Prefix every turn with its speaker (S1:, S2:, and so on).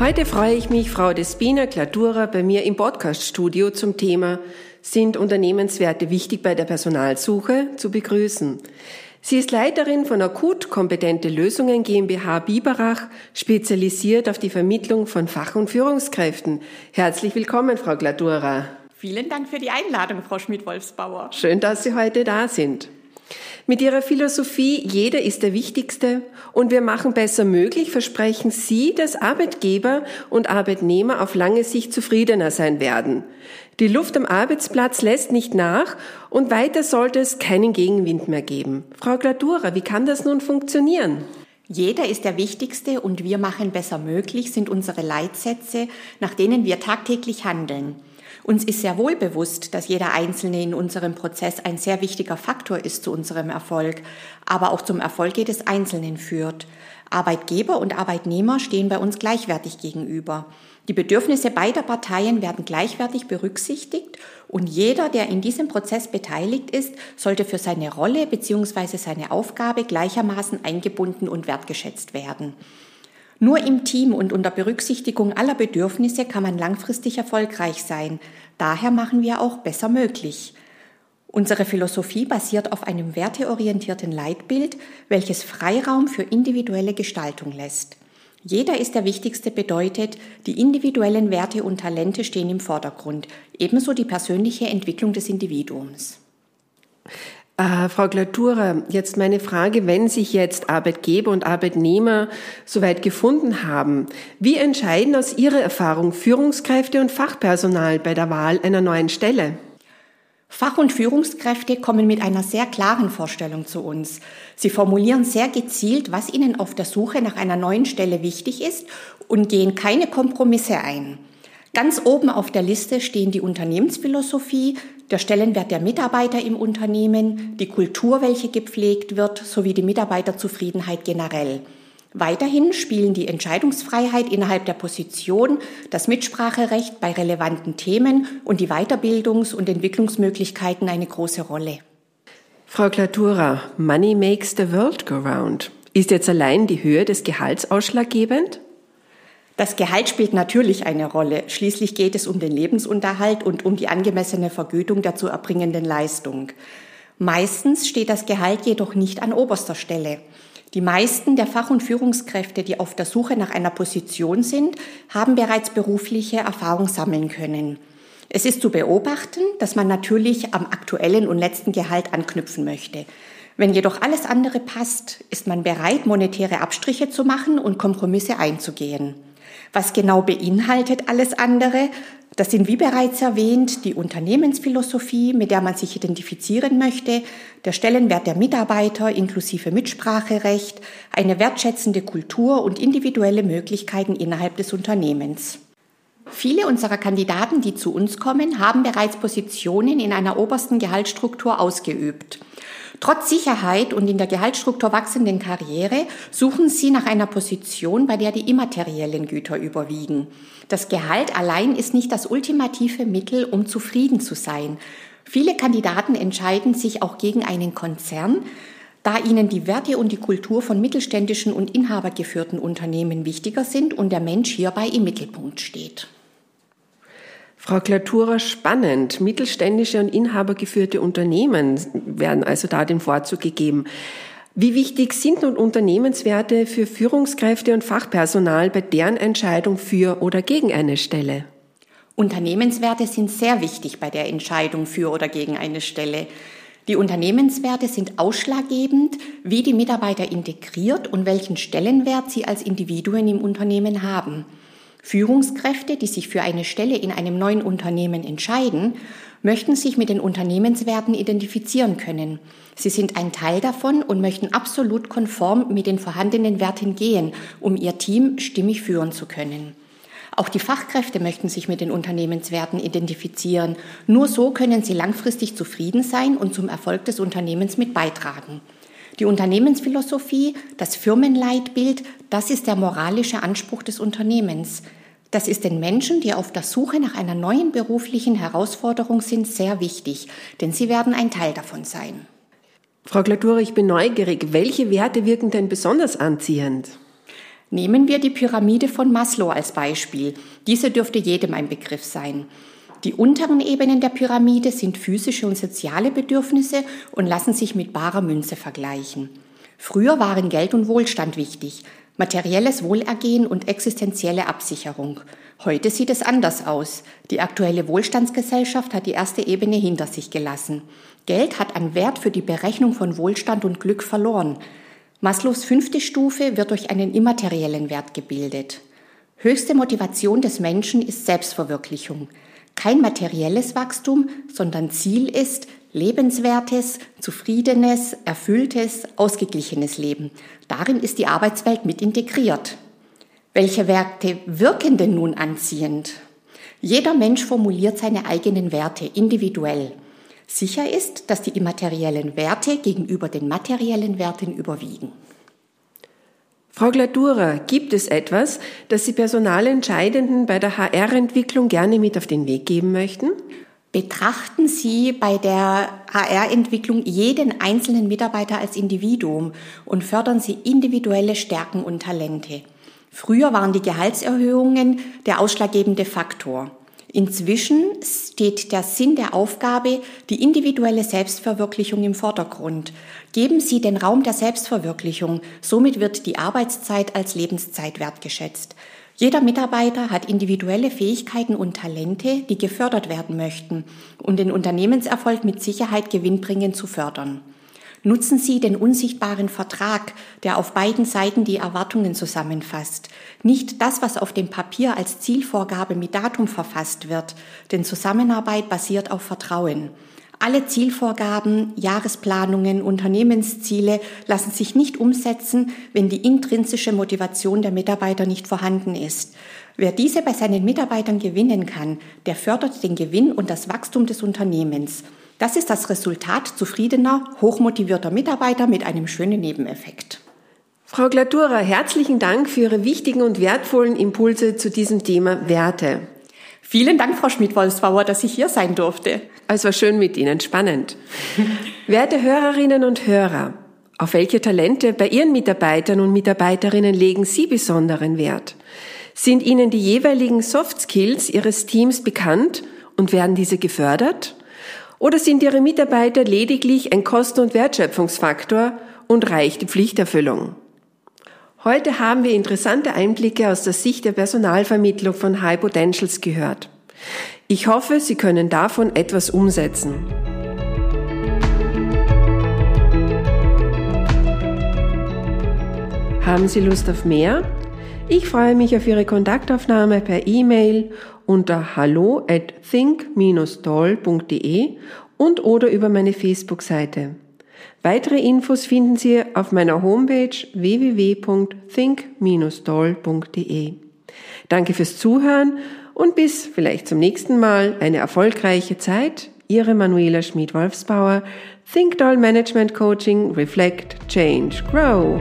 S1: Heute freue ich mich, Frau Despina Klatura bei mir im Podcaststudio zum Thema Sind Unternehmenswerte wichtig bei der Personalsuche zu begrüßen. Sie ist Leiterin von Akut Kompetente Lösungen GmbH Biberach, spezialisiert auf die Vermittlung von Fach- und Führungskräften. Herzlich willkommen, Frau Klatura.
S2: Vielen Dank für die Einladung, Frau Schmidt-Wolfsbauer.
S1: Schön, dass Sie heute da sind. Mit Ihrer Philosophie, jeder ist der Wichtigste und wir machen besser möglich, versprechen Sie, dass Arbeitgeber und Arbeitnehmer auf lange Sicht zufriedener sein werden. Die Luft am Arbeitsplatz lässt nicht nach und weiter sollte es keinen Gegenwind mehr geben. Frau Gladura, wie kann das nun funktionieren?
S2: Jeder ist der Wichtigste und wir machen besser möglich sind unsere Leitsätze, nach denen wir tagtäglich handeln. Uns ist sehr wohl bewusst, dass jeder Einzelne in unserem Prozess ein sehr wichtiger Faktor ist zu unserem Erfolg, aber auch zum Erfolg jedes Einzelnen führt. Arbeitgeber und Arbeitnehmer stehen bei uns gleichwertig gegenüber. Die Bedürfnisse beider Parteien werden gleichwertig berücksichtigt und jeder, der in diesem Prozess beteiligt ist, sollte für seine Rolle bzw. seine Aufgabe gleichermaßen eingebunden und wertgeschätzt werden. Nur im Team und unter Berücksichtigung aller Bedürfnisse kann man langfristig erfolgreich sein. Daher machen wir auch besser möglich. Unsere Philosophie basiert auf einem werteorientierten Leitbild, welches Freiraum für individuelle Gestaltung lässt. Jeder ist der Wichtigste bedeutet, die individuellen Werte und Talente stehen im Vordergrund, ebenso die persönliche Entwicklung des Individuums.
S1: Äh, Frau Glatura, jetzt meine Frage, wenn sich jetzt Arbeitgeber und Arbeitnehmer soweit gefunden haben, wie entscheiden aus Ihrer Erfahrung Führungskräfte und Fachpersonal bei der Wahl einer neuen Stelle?
S2: Fach- und Führungskräfte kommen mit einer sehr klaren Vorstellung zu uns. Sie formulieren sehr gezielt, was ihnen auf der Suche nach einer neuen Stelle wichtig ist und gehen keine Kompromisse ein. Ganz oben auf der Liste stehen die Unternehmensphilosophie, der Stellenwert der Mitarbeiter im Unternehmen, die Kultur, welche gepflegt wird, sowie die Mitarbeiterzufriedenheit generell. Weiterhin spielen die Entscheidungsfreiheit innerhalb der Position, das Mitspracherecht bei relevanten Themen und die Weiterbildungs- und Entwicklungsmöglichkeiten eine große Rolle.
S1: Frau Klatura, Money makes the world go round. Ist jetzt allein die Höhe des Gehalts ausschlaggebend?
S2: Das Gehalt spielt natürlich eine Rolle. Schließlich geht es um den Lebensunterhalt und um die angemessene Vergütung der zu erbringenden Leistung. Meistens steht das Gehalt jedoch nicht an oberster Stelle. Die meisten der Fach- und Führungskräfte, die auf der Suche nach einer Position sind, haben bereits berufliche Erfahrung sammeln können. Es ist zu beobachten, dass man natürlich am aktuellen und letzten Gehalt anknüpfen möchte. Wenn jedoch alles andere passt, ist man bereit, monetäre Abstriche zu machen und Kompromisse einzugehen. Was genau beinhaltet alles andere? Das sind wie bereits erwähnt die Unternehmensphilosophie, mit der man sich identifizieren möchte, der Stellenwert der Mitarbeiter inklusive Mitspracherecht, eine wertschätzende Kultur und individuelle Möglichkeiten innerhalb des Unternehmens. Viele unserer Kandidaten, die zu uns kommen, haben bereits Positionen in einer obersten Gehaltsstruktur ausgeübt. Trotz Sicherheit und in der Gehaltsstruktur wachsenden Karriere suchen sie nach einer Position, bei der die immateriellen Güter überwiegen. Das Gehalt allein ist nicht das ultimative Mittel, um zufrieden zu sein. Viele Kandidaten entscheiden sich auch gegen einen Konzern, da ihnen die Werte und die Kultur von mittelständischen und inhabergeführten Unternehmen wichtiger sind und der Mensch hierbei im Mittelpunkt steht.
S1: Frau Klatura, spannend. Mittelständische und inhabergeführte Unternehmen werden also da den Vorzug gegeben. Wie wichtig sind nun Unternehmenswerte für Führungskräfte und Fachpersonal bei deren Entscheidung für oder gegen eine Stelle?
S2: Unternehmenswerte sind sehr wichtig bei der Entscheidung für oder gegen eine Stelle. Die Unternehmenswerte sind ausschlaggebend, wie die Mitarbeiter integriert und welchen Stellenwert sie als Individuen im Unternehmen haben. Führungskräfte, die sich für eine Stelle in einem neuen Unternehmen entscheiden, möchten sich mit den Unternehmenswerten identifizieren können. Sie sind ein Teil davon und möchten absolut konform mit den vorhandenen Werten gehen, um ihr Team stimmig führen zu können. Auch die Fachkräfte möchten sich mit den Unternehmenswerten identifizieren. Nur so können sie langfristig zufrieden sein und zum Erfolg des Unternehmens mit beitragen. Die Unternehmensphilosophie, das Firmenleitbild, das ist der moralische Anspruch des Unternehmens. Das ist den Menschen, die auf der Suche nach einer neuen beruflichen Herausforderung sind, sehr wichtig, denn sie werden ein Teil davon sein.
S1: Frau Glatura, ich bin neugierig. Welche Werte wirken denn besonders anziehend?
S2: Nehmen wir die Pyramide von Maslow als Beispiel. Diese dürfte jedem ein Begriff sein. Die unteren Ebenen der Pyramide sind physische und soziale Bedürfnisse und lassen sich mit barer Münze vergleichen. Früher waren Geld und Wohlstand wichtig, materielles Wohlergehen und existenzielle Absicherung. Heute sieht es anders aus. Die aktuelle Wohlstandsgesellschaft hat die erste Ebene hinter sich gelassen. Geld hat an Wert für die Berechnung von Wohlstand und Glück verloren. Maslows fünfte Stufe wird durch einen immateriellen Wert gebildet. Höchste Motivation des Menschen ist Selbstverwirklichung. Kein materielles Wachstum, sondern Ziel ist lebenswertes, zufriedenes, erfülltes, ausgeglichenes Leben. Darin ist die Arbeitswelt mit integriert. Welche Werte wirken denn nun anziehend? Jeder Mensch formuliert seine eigenen Werte individuell. Sicher ist, dass die immateriellen Werte gegenüber den materiellen Werten überwiegen.
S1: Frau Gladura, gibt es etwas, das Sie Personalentscheidenden bei der HR-Entwicklung gerne mit auf den Weg geben möchten?
S2: Betrachten Sie bei der HR-Entwicklung jeden einzelnen Mitarbeiter als Individuum und fördern Sie individuelle Stärken und Talente. Früher waren die Gehaltserhöhungen der ausschlaggebende Faktor. Inzwischen steht der Sinn der Aufgabe, die individuelle Selbstverwirklichung im Vordergrund. Geben Sie den Raum der Selbstverwirklichung, somit wird die Arbeitszeit als Lebenszeit wertgeschätzt. Jeder Mitarbeiter hat individuelle Fähigkeiten und Talente, die gefördert werden möchten, um den Unternehmenserfolg mit Sicherheit gewinnbringend zu fördern. Nutzen Sie den unsichtbaren Vertrag, der auf beiden Seiten die Erwartungen zusammenfasst. Nicht das, was auf dem Papier als Zielvorgabe mit Datum verfasst wird, denn Zusammenarbeit basiert auf Vertrauen. Alle Zielvorgaben, Jahresplanungen, Unternehmensziele lassen sich nicht umsetzen, wenn die intrinsische Motivation der Mitarbeiter nicht vorhanden ist. Wer diese bei seinen Mitarbeitern gewinnen kann, der fördert den Gewinn und das Wachstum des Unternehmens. Das ist das Resultat zufriedener, hochmotivierter Mitarbeiter mit einem schönen Nebeneffekt.
S1: Frau Glatura, herzlichen Dank für Ihre wichtigen und wertvollen Impulse zu diesem Thema Werte.
S2: Vielen Dank, Frau Schmidt-Wolfsbauer, dass ich hier sein durfte.
S1: Es war schön mit Ihnen, spannend. Werte Hörerinnen und Hörer, auf welche Talente bei Ihren Mitarbeitern und Mitarbeiterinnen legen Sie besonderen Wert? Sind Ihnen die jeweiligen Soft Skills Ihres Teams bekannt und werden diese gefördert? Oder sind Ihre Mitarbeiter lediglich ein Kosten- und Wertschöpfungsfaktor und reicht die Pflichterfüllung? Heute haben wir interessante Einblicke aus der Sicht der Personalvermittlung von High Potentials gehört. Ich hoffe, Sie können davon etwas umsetzen. Haben Sie Lust auf mehr? Ich freue mich auf Ihre Kontaktaufnahme per E-Mail unter hallo at think-doll.de und oder über meine Facebook-Seite. Weitere Infos finden Sie auf meiner Homepage www.think-doll.de. Danke fürs Zuhören und bis vielleicht zum nächsten Mal eine erfolgreiche Zeit. Ihre Manuela Schmid-Wolfsbauer, Think Doll Management Coaching, Reflect, Change, Grow.